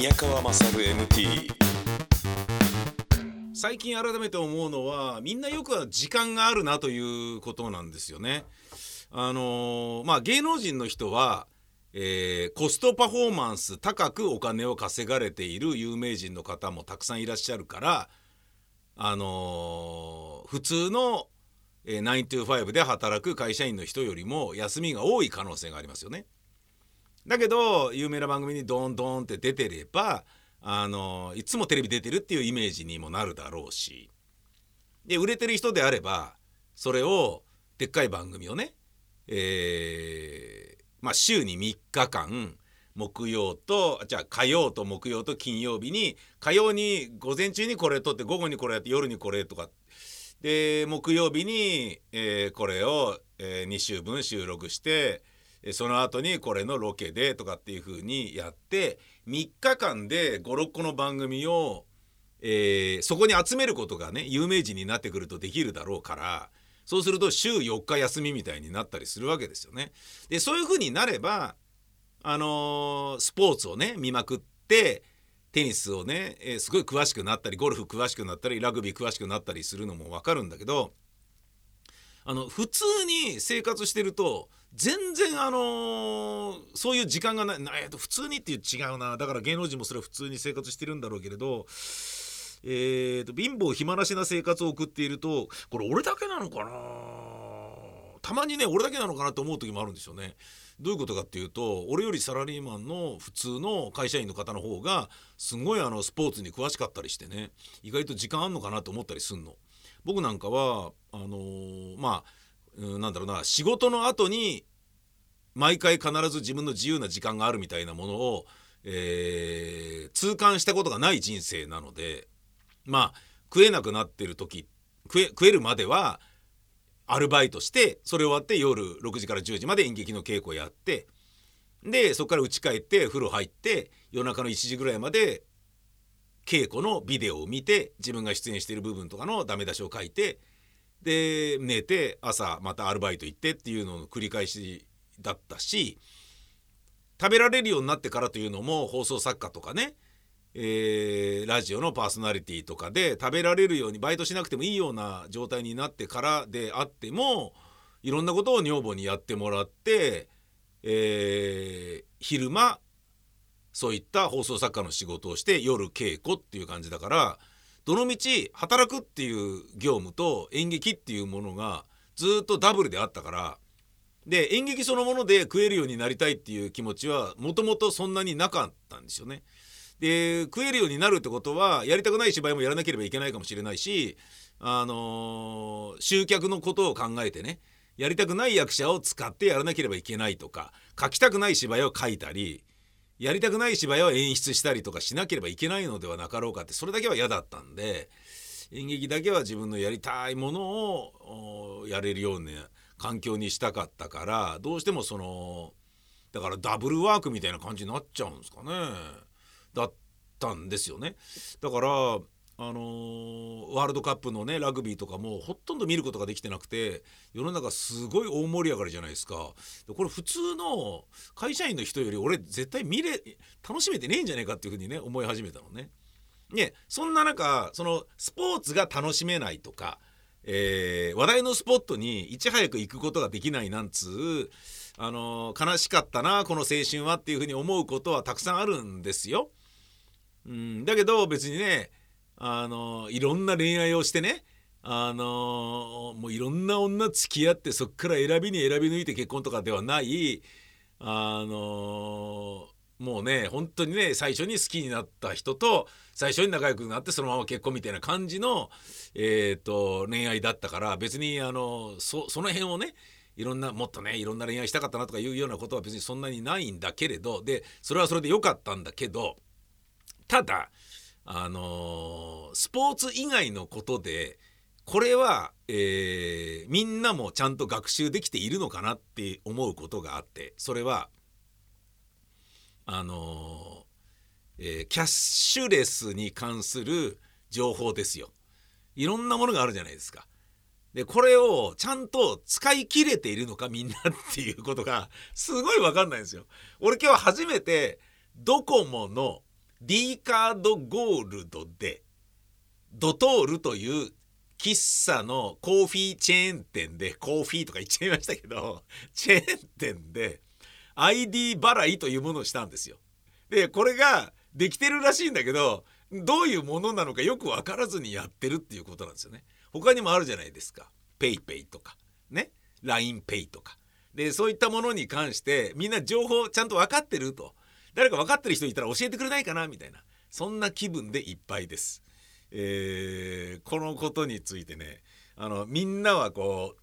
宮川勝 MT 最近改めて思うのはみんなよくは時間があるなということなんですよね。あのーまあ芸能人の人は、えーコストパフォーマンス高くお金を稼がれている有名人の方もたくさんいらっしゃるからあのー普通の、えー、9 to 5で働く会社員の人よりも休みが多い可能性がありますよね。だけど有名な番組にドーンドンって出てればあのいつもテレビ出てるっていうイメージにもなるだろうし。で売れてる人であればそれをでっかい番組をね、えーまあ、週に3日間木曜とじゃあ火曜と木曜と金曜日に火曜に午前中にこれ撮って午後にこれやって夜にこれとか。で木曜日に、えーこれを、え2週分収録してその後にこれのロケでとかっていう風にやって3日間で56個の番組を、えーそこに集めることがね有名人になってくるとできるだろうからそうすると週4日休みみたいになったりするわけですよね。でそういう風になればあのースポーツをね見まくってテニスをね、えーすごい詳しくなったりゴルフ詳しくなったりラグビー詳しくなったりするのも分かるんだけどあの普通に生活してると全然あのーそういう時間がないえーと普通にっていう違うなだから芸能人もそれは普通に生活してるんだろうけれどえーと貧乏暇なしな生活を送っているとこれ俺だけなのかな？たまにね俺だけなのかなと思う時もあるんですよね。どういうことかっていうと俺よりサラリーマンの普通の会社員の方の方がすごいあのスポーツに詳しかったりしてね意外と時間あんのかなと思ったりすんの。僕なんかはあのーまあうんなんだろうな仕事の後に毎回必ず自分の自由な時間があるみたいなものを、えー痛感したことがない人生なのでまあ食えなくなってる時食え食えるまではアルバイトしてそれ終わって夜6時から10時まで演劇の稽古やってでそこから家帰って風呂入って夜中の1時ぐらいまで稽古のビデオを見て自分が出演している部分とかのダメ出しを書いてで寝て朝またアルバイト行ってっていうのの繰り返しだったし食べられるようになってからというのも放送作家とかね、えーラジオのパーソナリティとかで食べられるようにバイトしなくてもいいような状態になってからであってもいろんなことを女房にやってもらって、えー昼間そういった放送作家の仕事をして夜稽古っていう感じだからどのみち働くっていう業務と演劇っていうものがずっとダブルであったからで演劇そのもので食えるようになりたいっていう気持ちはもともとそんなになかったんですよね。で食えるようになるってことはやりたくない芝居もやらなければいけないかもしれないし、あのー集客のことを考えてねやりたくない役者を使ってやらなければいけないとか書きたくない芝居を書いたりやりたくない芝居を演出したりとかしなければいけないのではなかろうかってそれだけは嫌だったんで演劇だけは自分のやりたいものをやれるような環境にしたかったからどうしてもそのだからダブルワークみたいな感じになっちゃうんですかねだったんですよね。だからあのワールドカップのねラグビーとかもほとんど見ることができてなくて世の中すごい大盛り上がりじゃないですかでこれ普通の会社員の人より俺絶対見れ楽しめてねえんじゃねえかっていうふうにね思い始めたのね。ねそんな中そのスポーツが楽しめないとか、えー話題のスポットにいち早く行くことができないなんつう、あの悲しかったなこの青春はっていうふうに思うことはたくさんあるんですよ。うん、だけど別にねあのいろんな恋愛をしてねあのもういろんな女付き合ってそっから選びに選び抜いて結婚とかではないあのもうね本当にね最初に好きになった人と最初に仲良くなってそのまま結婚みたいな感じの、えー、と恋愛だったから別にあのそその辺をねいろんなもっとねいろんな恋愛したかったなとかいうようなことは別にそんなにないんだけれどでそれはそれで良かったんだけどただあのースポーツ以外のことでこれは、えーみんなもちゃんと学習できているのかなって思うことがあってそれはあのーえキャッシュレスに関する情報ですよ。いろんなものがあるじゃないですか。でこれをちゃんと使い切れているのかみんなっていうことがすごい分かんないんですよ。俺今日初めてドコモの D カードゴールドでドトールという喫茶のコーヒーチェーン店でコーヒーとか言っちゃいましたけど チェーン店で ID 払いというものをしたんですよ。でこれができてるらしいんだけどどういうものなのかよく分からずにやってるっていうことなんですよね。他にもあるじゃないですか。PayPay とかね LINEPay とか。でそういったものに関してみんな情報ちゃんと分かってると誰か分かってる人いたら教えてくれないかなみたいなそんな気分でいっぱいです。えー、このことについてねあのみんなはこ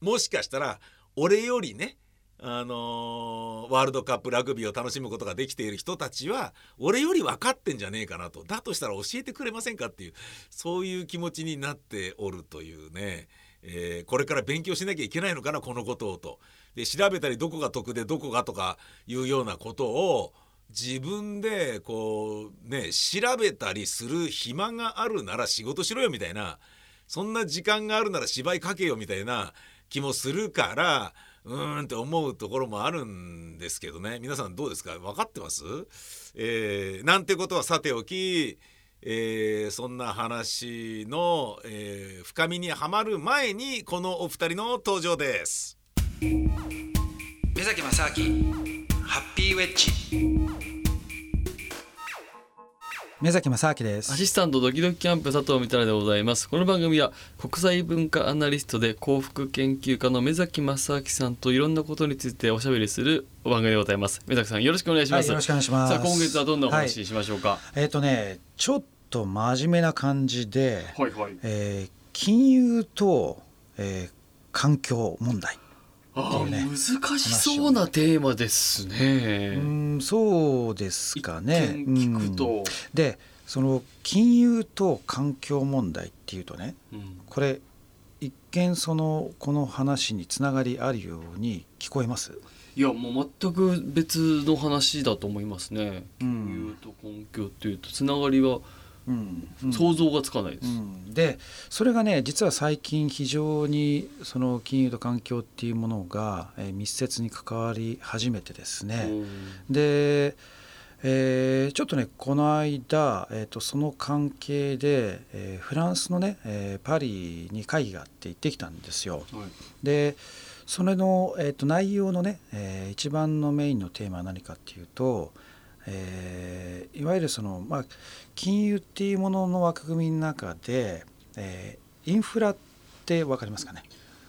うもしかしたら俺よりねあのー、ワールドカップラグビーを楽しむことができている人たちは俺より分かってんじゃねえかなとだとしたら教えてくれませんかっていうそういう気持ちになっておるというね、えー、これから勉強しなきゃいけないのかなこのことをと。で調べたりどこが得でどこがとかいうようなことを自分でこうね調べたりする暇があるなら仕事しろよみたいなそんな時間があるなら芝居かけよみたいな気もするからうーんって思うところもあるんですけどね。皆さんどうですか？分かってます、えー、なんてことはさておき、えー、そんな話の、えー、深みにはまる前にこのお二人の登場です。目崎正明ハッピーウェッジ。目崎正明です。アシスタントドキドキキャンプ佐藤みたらでございます。この番組は国際文化アナリストで幸福研究家の目崎正明さんといろんなことについておしゃべりする番組でございます。目崎さんよろしくお願いします、はい、よろしくお願いします。さあ今月はどんなお話ししましょうか、はい、えっ、ー、とねちょっと真面目な感じで、はいはい、えー、金融と、えー、環境問題っていうね難しそうなテーマですね。うんそうですかね。聞くと、うん、でその金融と環境問題っていうとね、うん、これ一見そのこの話につながりあるように聞こえます？いやもう全く別の話だと思いますね。金融と環境っていうとつながりはうん、想像がつかないです。うん、でそれがね実は最近非常にその金融と環境っていうものが、えー、密接に関わり始めてですね、で、えー、ちょっとねこの間、えーと、その関係で、えー、フランスのね、えー、パリに会議があって行ってきたんですよ。はい、でそれの、えーと、内容のね、えー、一番のメインのテーマは何かっていうと、えー、いわゆるその、まあ、金融っていうものの枠組みの中で、えー、インフラって分かりますかね？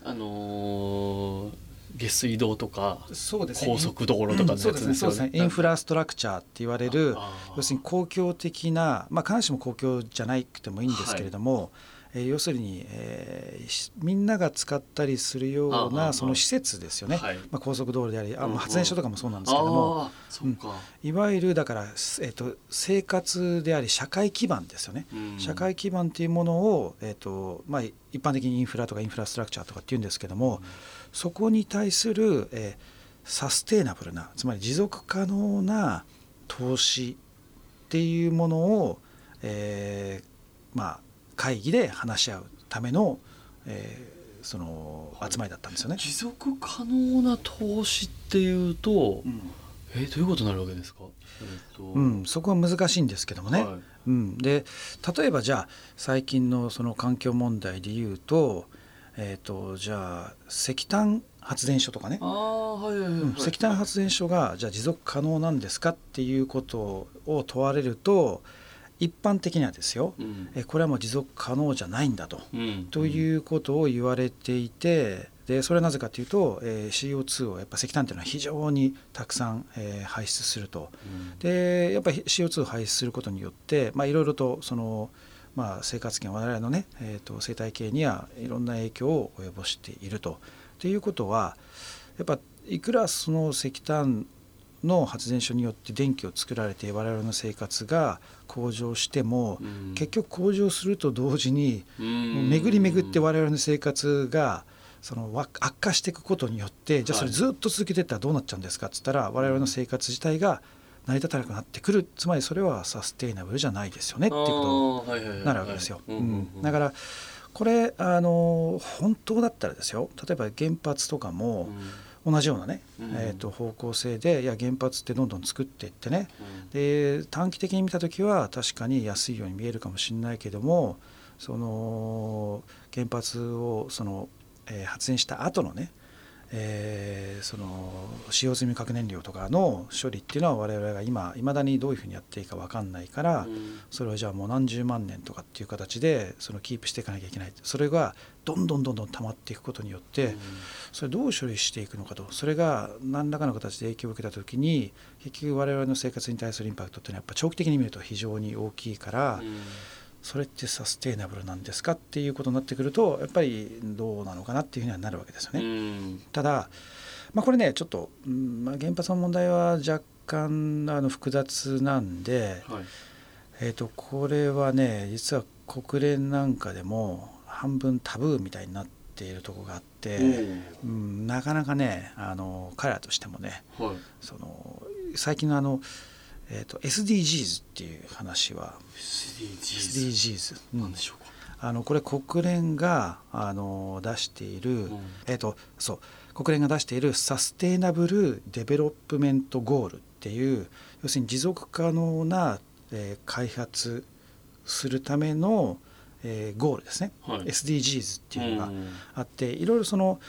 あのー、下水道とかそうです、ね、高速道路とか、ね、そうですね。そうですね。インフラストラクチャーって言われる要するに公共的なまあ必ずしも公共じゃなくてもいいんですけれども、はいえー、要するに、えー、みんなが使ったりするようなその施設ですよね、はい、まあ、高速道路でありあ、まあ、発電所とかもそうなんですけども、うん、いわゆるだから、えーと、生活であり社会基盤ですよね、うん、社会基盤っていうものを、えーとまあ、一般的にインフラとかインフラストラクチャーとかっていうんですけども、うん、そこに対する、えー、サステイナブルなつまり持続可能な投資っていうものを、えー、まあ会議で話し合うための、えー、その集まりだったんですよね。持続可能な投資っていうと、うん、えー、どういうことになるわけですか、えーと。うん、そこは難しいんですけどもね。はい、うん、で例えばじゃあ最近のその環境問題でいうと,、えーと、じゃあ石炭発電所とかね、石炭発電所がじゃあ持続可能なんですかっていうことを問われると一般的にはですよ、うん、えこれはもう持続可能じゃないんだと、うん、ということを言われていてでそれはなぜかというと、えー、CO2 をやっぱ石炭というのは非常にたくさん、えー、排出すると、うん、でやっぱり CO2 を排出することによっていろいろとその、まあ、生活圏我々のね、えーと、生態系にはいろんな影響を及ぼしていると。ということはやっぱいくらその石炭の発電所によって電気を作られて我々の生活が向上しても、うん、結局向上すると同時に、うん、巡り巡って我々の生活がその悪化していくことによってじゃあそれずっと続けていったらどうなっちゃうんですか？っつったら我々の生活自体が成り立たなくなってくる。つまりそれはサステイナブルじゃないですよねっていうことになるわけですよ。だからこれあの本当だったらですよ。例えば原発とかも、同じようなね、うん。えー、と方向性でいや原発ってどんどん作っていってね。で短期的に見た時は確かに安いように見えるかもしれないけどもその原発をその、えー発電した後のね、えーその使用済み核燃料とかの処理っていうのは我々が今いまだにどういうふうにやっていいか分かんないから、それをじゃあもう何十万年とかっていう形でそのキープしていかなきゃいけない。それがどんどんどんどん溜まっていくことによって、それどう処理していくのかと。それが何らかの形で影響を受けた時に結局我々の生活に対するインパクトっていうのはやっぱ長期的に見ると非常に大きいから、それってサステイナブルなんですかっていうことになってくるとやっぱりどうなのかなっていうふうにはなるわけですよね。ただ、まあ、これねちょっと、うんまあ、原発の問題は若干あの複雑なんで、はい。えー、とこれはね実は国連なんかでも半分タブーみたいになっているところがあって、うん、なかなかねあの彼らとしてもねはい。その最近のあの、えー、と SDGs っていう話は SDGs SDGs、うん。なんでしょうか。あのこれ国連があの出している、ん。えっ、とそう国連が出している Sustainable Development Goal っていう要するに持続可能な、えー開発するための、えーゴールですね、はい。SDGs っていうのがん。あっていろいろその、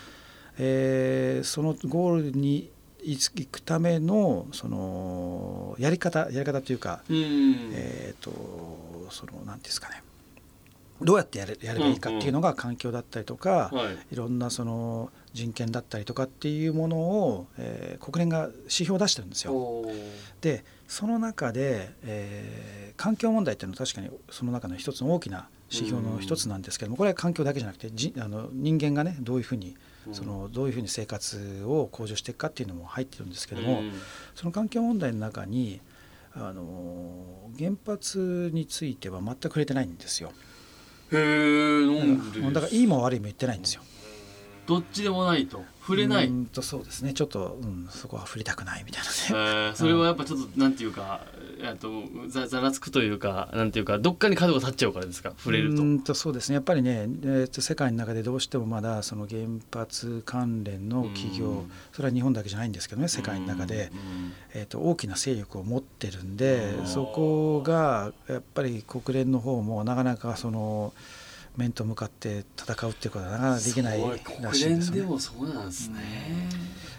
えーそのゴールに行くためのそのやり方やり方というか、うん。えー、とその何ですかね。どうやってやれやればいいかっていうのが環境だったりとか、はい。いろんなその人権だったりとかっていうものを、えー国連が指標を出してるんですよ。でその中で、えー環境問題っていうのは確かにその中の一つの大きな指標の一つなんですけどもこれは環境だけじゃなくてじあの人間がねどういうふうにそのどういうふうに生活を向上していくかっていうのも入ってるんですけども、うん。その環境問題の中にあの原発については全く触れてないんですよ。へえなんでだからいいも悪いも言ってないんですよ。どっちでもないと触れない、うとそうですね。ちょっと、うん、そこは触れたくないみたいなね。えーそれはやっぱちょっとなんていうかえっとざざらつくというかなんていうかどっかに角が立っちゃうからですか？触れると。うーんとそうですね。やっぱりね、えーと世界の中でどうしてもまだその原発関連の企業、うん。それは日本だけじゃないんですけどね世界の中で、えー、と大きな勢力を持ってるんでうんそこがやっぱり国連の方もなかなかその面と向かって戦うっていうことはなかなかできないらしいんですよね。でもそうなんですね、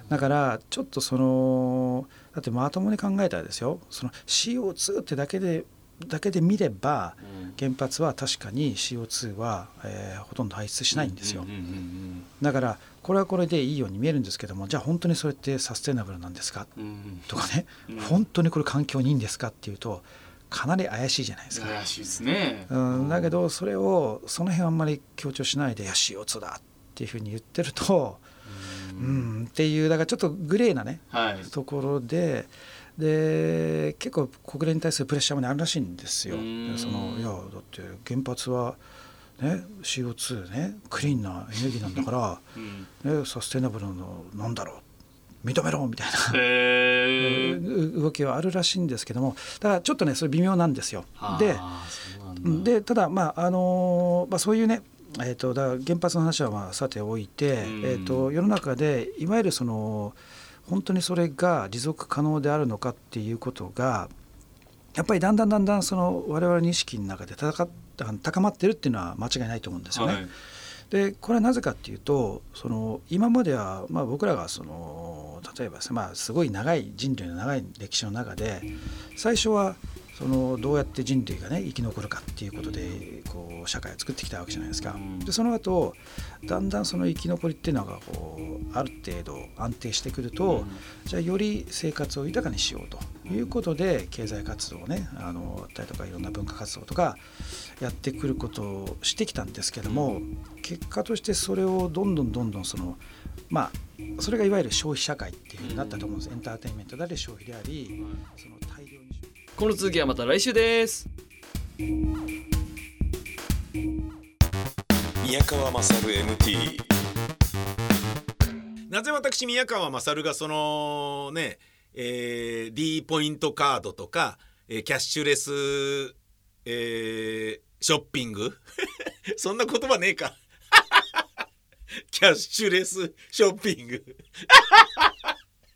だからちょっとそのだってまともに考えたらですよ。その CO2 ってだけでだけで見ればうん。原発は確かに CO2 は、えーほとんど排出しないんですよ。うんうんうんだからこれはこれでいいように見えるんですけどもじゃあ本当にそれってサステナブルなんですか？うんうん。とかね、うん。本当にこれ環境にいいんですか？っていうとかなり怪しいじゃないですか。怪しいですね、うん、だけどそれをその辺はあんまり強調しないで「いや CO2 だ」っていうふうに言ってると、ううんん、っていうだからちょっとグレーなねはい。ところでで結構国連に対するプレッシャーも、ね、あるらしいんですよ。うん。そのいやだって原発は、ね、CO2 ねクリーンなエネルギーなんだかうん。ら、ね、サステナブルのなんだろう認めろみたいな。へえう動きはあるらしいんですけどもだからちょっとねそれ微妙なんですよ。ででただまああのまあ、そういうねえー、とだ原発の話はまあさておいて、うんえー、と世の中でいわゆるその本当にそれが持続可能であるのかっていうことがやっぱりだんだんだんだんその我々の意識の中で高高まってるっていうのは間違いないと思うんですよね。はいでこれはなぜかっていうとその今までは、まあ、僕らがその例えばす、まあ、すごい長い人類の長い歴史の中で最初はそのどうやって人類がね生き残るかっていうことでこう社会を作ってきたわけじゃないですか。うん。でその後だんだんその生き残りっていうのがこうある程度安定してくると、じゃあより生活を豊かにしようということで経済活動をねあのあったりとかいろんな文化活動とかやってくることをしてきたんですけども結果としてそれをどんどんどんどんそのまあそれがいわゆる消費社会っていうふうになったと思うんです。エンターテインメントであり消費でありその大量にこの続きはまた来週です。宮川勝 MT なぜ私宮川勝がそのね、えー D ポイントカードとか、えーキャッシュレス、えーショッピング？そんな言葉ねえか。キャッシュレスショッピング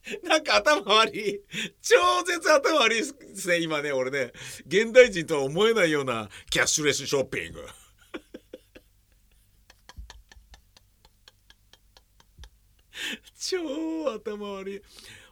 なんか頭悪い。超絶頭悪いですね今ね俺ね。現代人とは思えないようなキャッシュレスショッピング。超頭悪い。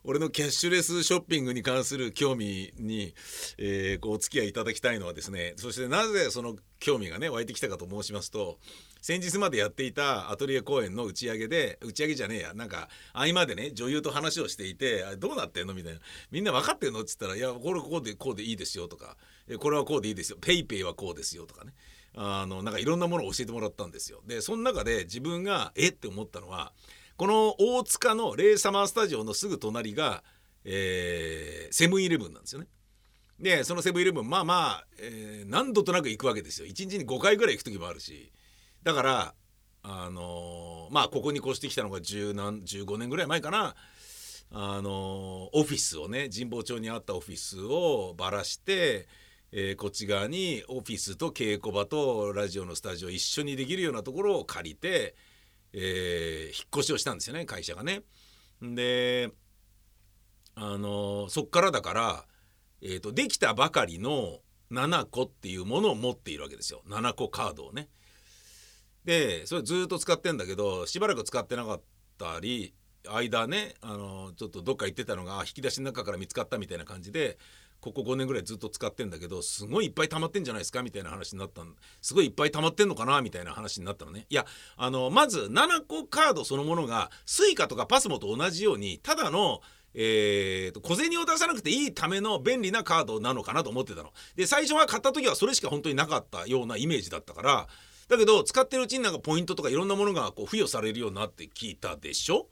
俺のキャッシュレスショッピングに関する興味に、えー、お付き合いいただきたいのはですねそしてなぜその興味がね湧いてきたかと申しますと先日までやっていたアトリエ公演の打ち上げで打ち上げじゃねえやなんか合間でね女優と話をしていて「どうなってんの?」みたいな「みんな分かってんの?」っつったら「いやこれこうでこうでいいですよ」とか「これはこうでいいですよ」「ペイペイはこうですよ」とかねあのなんかいろんなものを教えてもらったんですよ。でその中で自分がえ？って思ったのはこの大塚のレイサマースタジオのすぐ隣が、えー、セブンイレブンなんですよね。でそのセブンイレブンまあまあ、えー、何度となく行くわけですよ。1日に5回ぐらい行く時もあるしだからあのー、まあここに越してきたのが10何15年ぐらい前かな。あのオフィスをね神保町にあったオフィスをばらして、えー、こっち側にオフィスと稽古場とラジオのスタジオ一緒にできるようなところを借りて、え、引っ越しをしたんですよね会社がね。であのそっからだから、えーと、できたばかりの7個っていうものを持っているわけですよ7個カードをね。でそれずっと使ってんだけどしばらく使ってなかったり間ねあのちょっとどっか行ってたのが引き出しの中から見つかったみたいな感じでここ5年ぐらいずっと使ってんだけどすごいいっぱい溜まってんじゃないですかみたいな話になったすごいいっぱい溜まってんのかなみたいな話になったのねいやあのまず7個カードそのものが Suica とか PASMO と同じようにただのえーと、小銭を出さなくていいための便利なカードなのかなと思ってたの。で最初は買った時はそれしか本当になかったようなイメージだったからだけど使ってるうちになんかポイントとかいろんなものがこう付与されるようになって聞いたでしょ？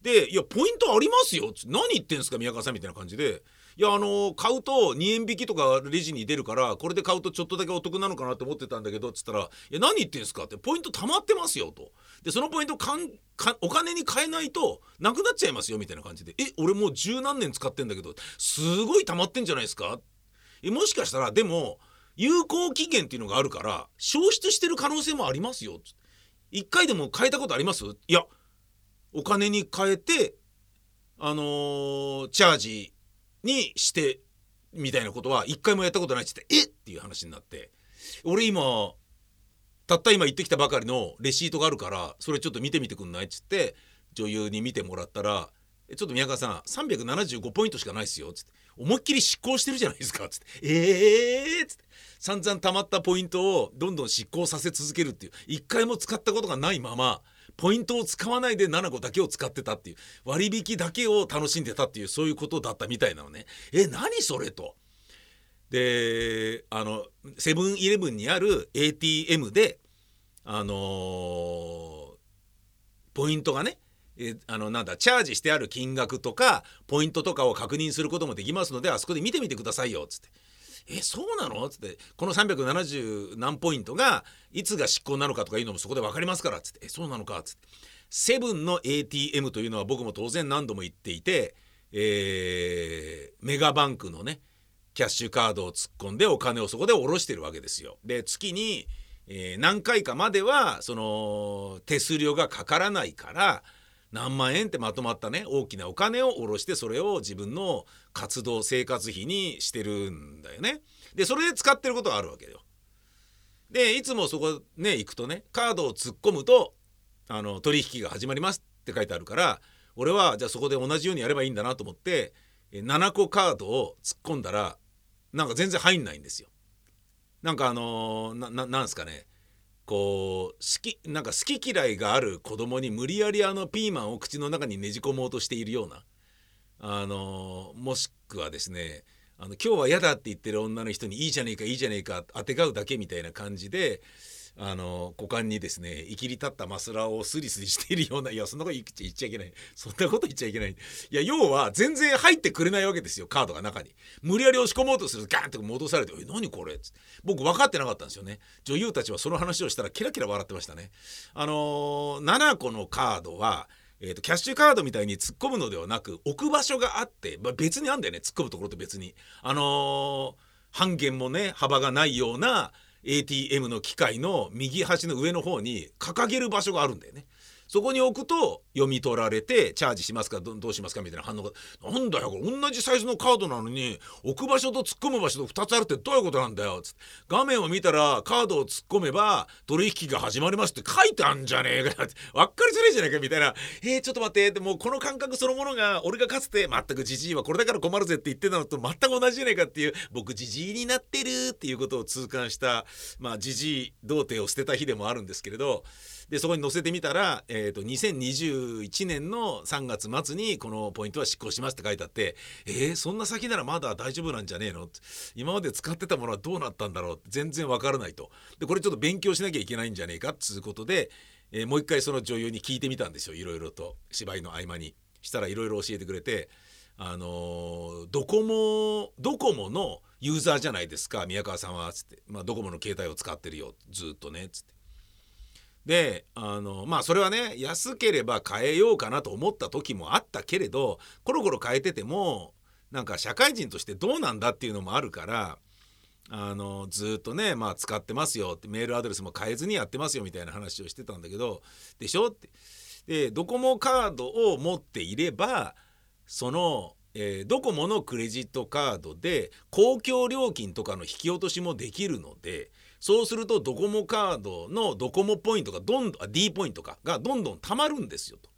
で「いやポイントありますよ」何言ってんすか？宮川さんみたいな感じでいやあの買うと2円引きとかレジに出るからこれで買うとちょっとだけお得なのかなと思ってたんだけどっつったら「いや何言ってんすか?」って「ポイント貯まってますよ」と。でそのポイントかんかお金に換えないとなくなっちゃいますよみたいな感じで「え俺もう十何年使ってんだけどすごい貯まってんじゃないですか?」えもしかしたらでも有効期限っていうのがあるから消失してる可能性もありますよ。一回でも変えたことあります？いやお金に変えてあのー、チャージにしてみたいなことは一回もやったことないっつってえっっていう話になって俺今たった今言ってきたばかりのレシートがあるからそれちょっと見てみてくんないっつって女優に見てもらったら「ちょっと宮川さん375ポイントしかないっすよ」っつって「思いっきり執行してるじゃないですか」つって「ええー」つって。散々貯まったポイントをどんどん執行させ続けるっていう。一回も使ったことがないままポイントを使わないで7個だけを使ってたっていう。割引だけを楽しんでたっていうそういうことだったみたいなのね。え何それと。であのセブンイレブンにある ATM であのー、ポイントがねえあのなんだチャージしてある金額とかポイントとかを確認することもできますのであそこで見てみてくださいよっつって。えそうなの?」っつって。この370何ポイントがいつが執行なのかとかいうのもそこで分かりますからっつって「えそうなのか」っつって。セブンの ATM というのは僕も当然何度も言っていて、えー、メガバンクのねキャッシュカードを突っ込んでお金をそこで下ろしてるわけですよ。で月に、えー、何回かまではその手数料がかからないから何万円ってまとまったね大きなお金を下ろしてそれを自分の活動生活費にしてるんだよね。でそれで使ってることがあるわけよ。でいつもそこね行くとねカードを突っ込むとあの取引が始まりますって書いてあるから俺はじゃあそこで同じようにやればいいんだなと思って7個カードを突っ込んだらなんか全然入んないんですよ。なんかあのー、ななんすかねこう好きなんか好き嫌いがある子供に無理やりあのピーマンを口の中にねじ込もうとしているような。あのもしくはですねあの今日は嫌だって言ってる女の人にいいじゃねえかいいじゃねえかあてがうだけみたいな感じであの股間にですねいきり立ったマスラをスリスリしているようないやそんなこと言っちゃいけない。そんなこと言っちゃいけない。いや要は全然入ってくれないわけですよカードが中に。無理やり押し込もうとするとガーンと戻されて「え何これ?」っつって。僕分かってなかったんですよね。女優たちはその話をしたらキラキラ笑ってましたね。あのー、7個のカードはえーと、キャッシュカードみたいに突っ込むのではなく置く場所があって、まあ、別にあんだよね。突っ込むところと別に。あのー、半減もね幅がないような ATM の機械の右端の上の方に掲げる場所があるんだよね。そこに置くと読み取られてチャージしますかどうしますかみたいな反応が。なんだよこれ。同じサイズのカードなのに置く場所と突っ込む場所と2つあるってどういうことなんだよ。つって画面を見たらカードを突っ込めば取引が始まりますって書いてあんじゃねえかって。わっかりづれえじゃねえかみたいなえー、ちょっと待って。でもこの感覚そのものが俺がかつて全くじじいはこれだから困るぜって言ってたのと全く同じじゃねえかっていう僕じじいになってるっていうことを痛感したまあじじい童貞を捨てた日でもあるんですけれど。でそこに載せてみたら、ええーと、2021年の3月末にこのポイントは執行しますって書いてあってえー、そんな先ならまだ大丈夫なんじゃねえの？今まで使ってたものはどうなったんだろう？全然わからないと。でこれちょっと勉強しなきゃいけないんじゃねえかっつうことで、えー、もう一回その女優に聞いてみたんですよ。いろいろと芝居の合間に。したらいろいろ教えてくれてあのー、ドコモドコモのユーザーじゃないですか。宮川さんはつって、まあ、ドコモの携帯を使ってるよ。ずっとねつって。であのまあそれはね安ければ変えようかなと思った時もあったけれどコロコロ変えててもなんか社会人としてどうなんだっていうのもあるからあのずっとねまあ使ってますよってメールアドレスも変えずにやってますよみたいな話をしてたんだけどでしょって。でドコモカードを持っていればその、えー、ドコモのクレジットカードで公共料金とかの引き落としもできるのでそうするとドコモカードのドコモポイントがどんどん D ポイントかがどんどん貯まるんですよと。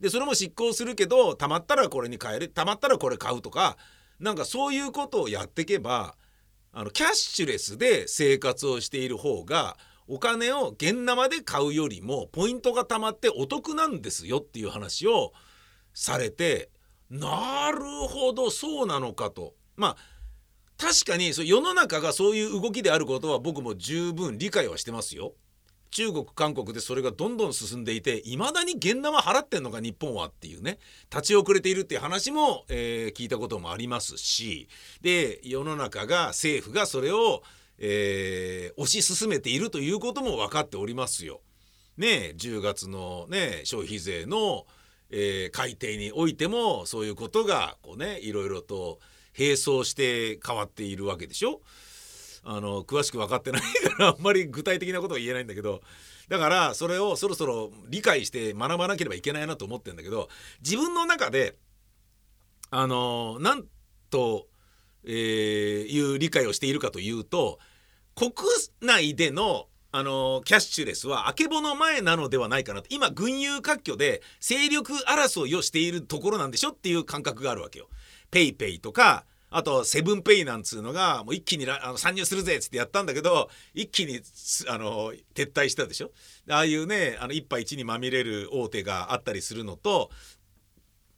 でそれも執行するけど貯まったらこれに変える貯まったらこれ買うとかなんかそういうことをやっていけばあのキャッシュレスで生活をしている方がお金を現生で買うよりもポイントが貯まってお得なんですよっていう話をされてなるほどそうなのかと。まあ確かに世の中がそういう動きであることは僕も十分理解はしてますよ。中国韓国でそれがどんどん進んでいていまだに現生払ってんのか日本はっていうね立ち遅れているっていう話も、えー、聞いたこともありますしで世の中が政府がそれを、えー、推し進めているということも分かっておりますよ。ね10月のね消費税の、えー、改定においてもそういうことがこうねいろいろと並走して変わっているわけでしょ？あの詳しく分かってないから あんまり具体的なことは言えないんだけどだからそれをそろそろ理解して学ばなければいけないなと思ってるんだけど自分の中であのなんと、えー、いう理解をしているかというと国内でのあのキャッシュレスはあけぼの前なのではないかなと今群雄割拠で勢力争いをしているところなんでしょっていう感覚があるわけよ。ペイペイとかあとセブンペイなんつうのがもう一気にあの参入するぜっつってやったんだけど一気にあの撤退したでしょ？ああいうねあの一敗地にまみれる大手があったりするのと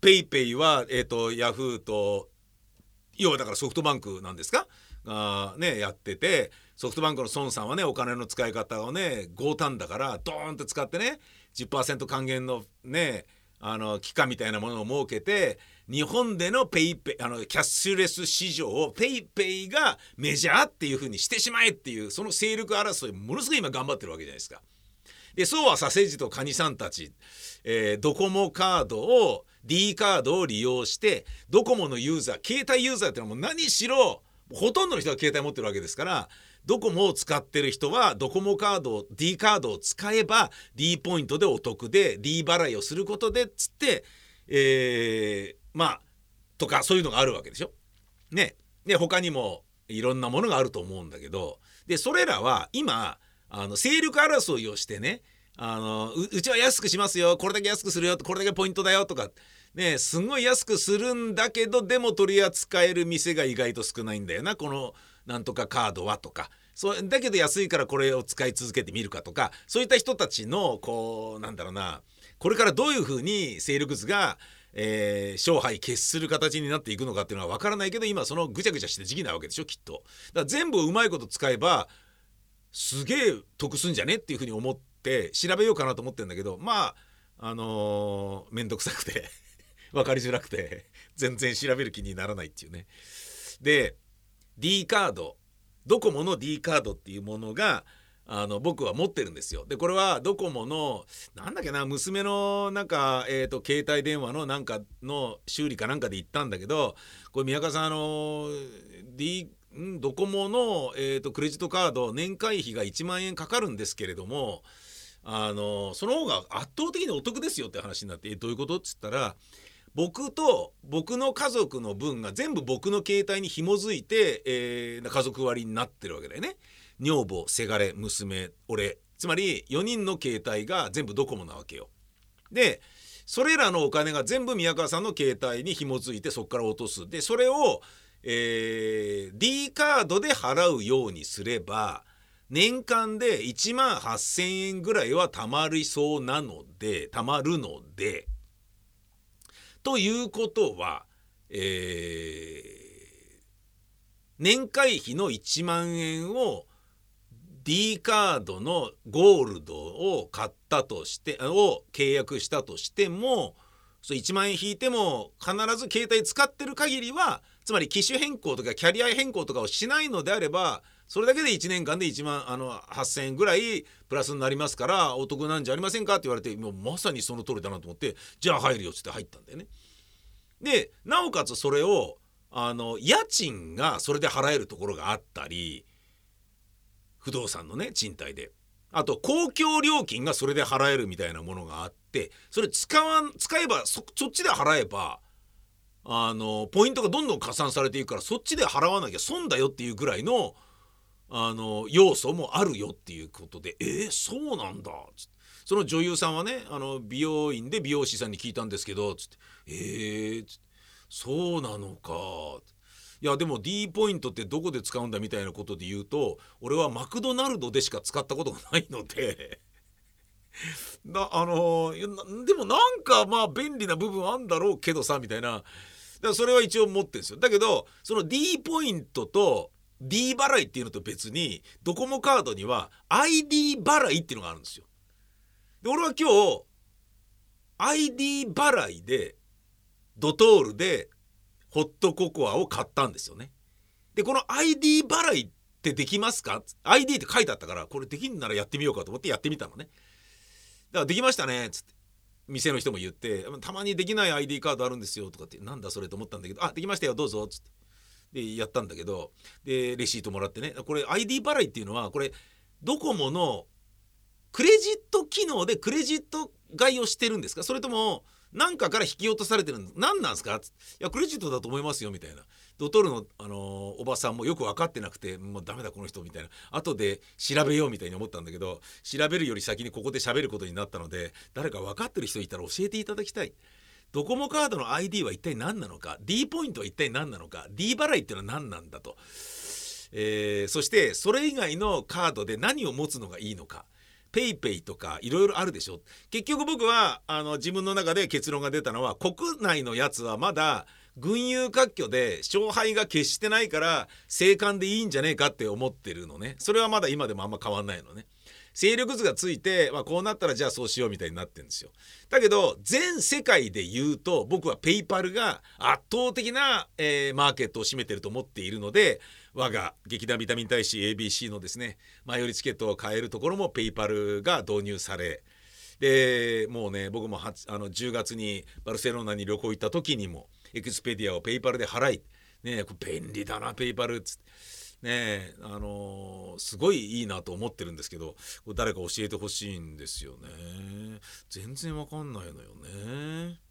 ペイペイは、えーと、ヤフーと要はだからソフトバンクなんですか？がねやっててソフトバンクの孫さんはねお金の使い方をね豪胆だからドーンって使ってね10%還元のねあの期間みたいなものを設けて日本でのペイペイあのキャッシュレス市場をペイペイがメジャーっていう風にしてしまえっていうその勢力争いものすごい今頑張ってるわけじゃないですか。でそうはさせじとカニさんたち、えー、ドコモカードを D カードを利用してドコモのユーザー携帯ユーザーっていうのはもう何しろほとんどの人が携帯持ってるわけですからドコモを使ってる人はドコモカード D カードを使えば D ポイントでお得で D 払いをすることでっつって、えー、まあとかそういうのがあるわけでしょ？ね。で他にもいろんなものがあると思うんだけどでそれらは今あの勢力争いをしてねあのうちは安くしますよこれだけ安くするよこれだけポイントだよとかねすごい安くするんだけどでも取り扱える店が意外と少ないんだよなこのなんとかカードはとかそうだけど安いからこれを使い続けてみるかとかそういった人たちのこうなんだろうなこれからどういうふうに勢力図がえー、勝敗決する形になっていくのかっていうのは分からないけど今そのぐちゃぐちゃして時期なわけでしょきっと。だから全部うまいこと使えばすげえ得すんじゃねっていうふうに思って調べようかなと思ってんだけどまああのー、めんどくさくて 分かりづらくて全然調べる気にならないっていうね。で D カードドコモの D カードっていうものがあの僕は持ってるんですよ。でこれはドコモのなんだっけな娘のなんか、えーと、携帯電話のなんかの修理かなんかで行ったんだけどこれ宮川さんあの D ドコモの、えーと、クレジットカード年会費が1万円かかるんですけれどもあのその方が圧倒的にお得ですよって話になってえどういうこと？っつったら僕と僕の家族の分が全部僕の携帯に紐づいて、えー家族割になってるわけだよね。女房せがれ娘俺つまり4人の携帯が全部ドコモなわけよ。でそれらのお金が全部宮川さんの携帯に紐づいてそこから落とす。でそれを、えー D カードで払うようにすれば年間で1万8,000円ぐらいは貯まりそうなので貯まるのでということは、えー年会費の1万円を D カードのゴールドを買ったとしてを契約したとしてもそ1万円引いても必ず携帯使ってる限りはつまり機種変更とかキャリア変更とかをしないのであればそれだけで1年間で1万あの8,000円ぐらいプラスになりますからお得なんじゃありませんかって言われてもうまさにその通りだなと思ってじゃあ入るよっつって入ったんだよね。でなおかつそれをあの家賃がそれで払えるところがあったり不動産のね賃貸であと公共料金がそれで払えるみたいなものがあってそれ使わん使えばそそっちで払えばあのポイントがどんどん加算されていくからそっちで払わなきゃ損だよっていうぐらいのあの要素もあるよっていうことでえー、そうなんだつって。その女優さんはねあの美容院で美容師さんに聞いたんですけどつって。えー、つって。そうなのか。いやでも D ポイントってどこで使うんだみたいなことで言うと俺はマクドナルドでしか使ったことがないので。なあのでもなんかまあ便利な部分あんだろうけどさみたいなからそれは一応持ってるんですよだけどその D ポイントと D 払いっていうのと別にドコモカードには ID 払いっていうのがあるんですよ。で俺は今日 ID 払いでドトールでホットココアを買ったんですよね。でこの ID 払いってできますか ?ID って書いてあったからこれできんならやってみようかと思ってやってみたのね。だからできましたねっつって店の人も言ってたまにできない ID カードあるんですよとかってなんだそれと思ったんだけどあできましたよどうぞっつって。でやったんだけどでレシートもらってね。これ ID 払いっていうのはこれドコモのクレジット機能でクレジット買いをしてるんですか？それとも何かから引き落とされてるんです。何なんですか？っていやクレジットだと思いますよみたいな。ドトールの、あのーおばさんもよく分かってなくてもうダメだこの人みたいな。後で調べようみたいに思ったんだけど調べるより先にここで喋ることになったので誰か分かってる人いたら教えていただきたい。ドコモカードの ID は一体何なのか？D ポイントは一体何なのか？D 払いっていうのは何なんだと、えーそしてそれ以外のカードで何を持つのがいいのか？ペイペイとかいろいろあるでしょ？結局僕はあの自分の中で結論が出たのは国内のやつはまだ群雄割拠で勝敗が決してないから静観でいいんじゃねえかって思ってるのね。それはまだ今でもあんま変わんないのね。勢力図がついて、まあ、こうなったらじゃあそうしようみたいになってるんですよ。だけど全世界で言うと僕はペイパルが圧倒的な、えーマーケットを占めてると思っているので我が劇団ビタミン大使 ABC のですね前売りチケットを買えるところもペイパルが導入されでもうね僕もあの10月にバルセロナに旅行行った時にもエクスペディアをペイパルで払いねこれ便利だなペイパルっつって。ねあのーすごいいいなと思ってるんですけどこれ誰か教えてほしいんですよね。全然わかんないのよね。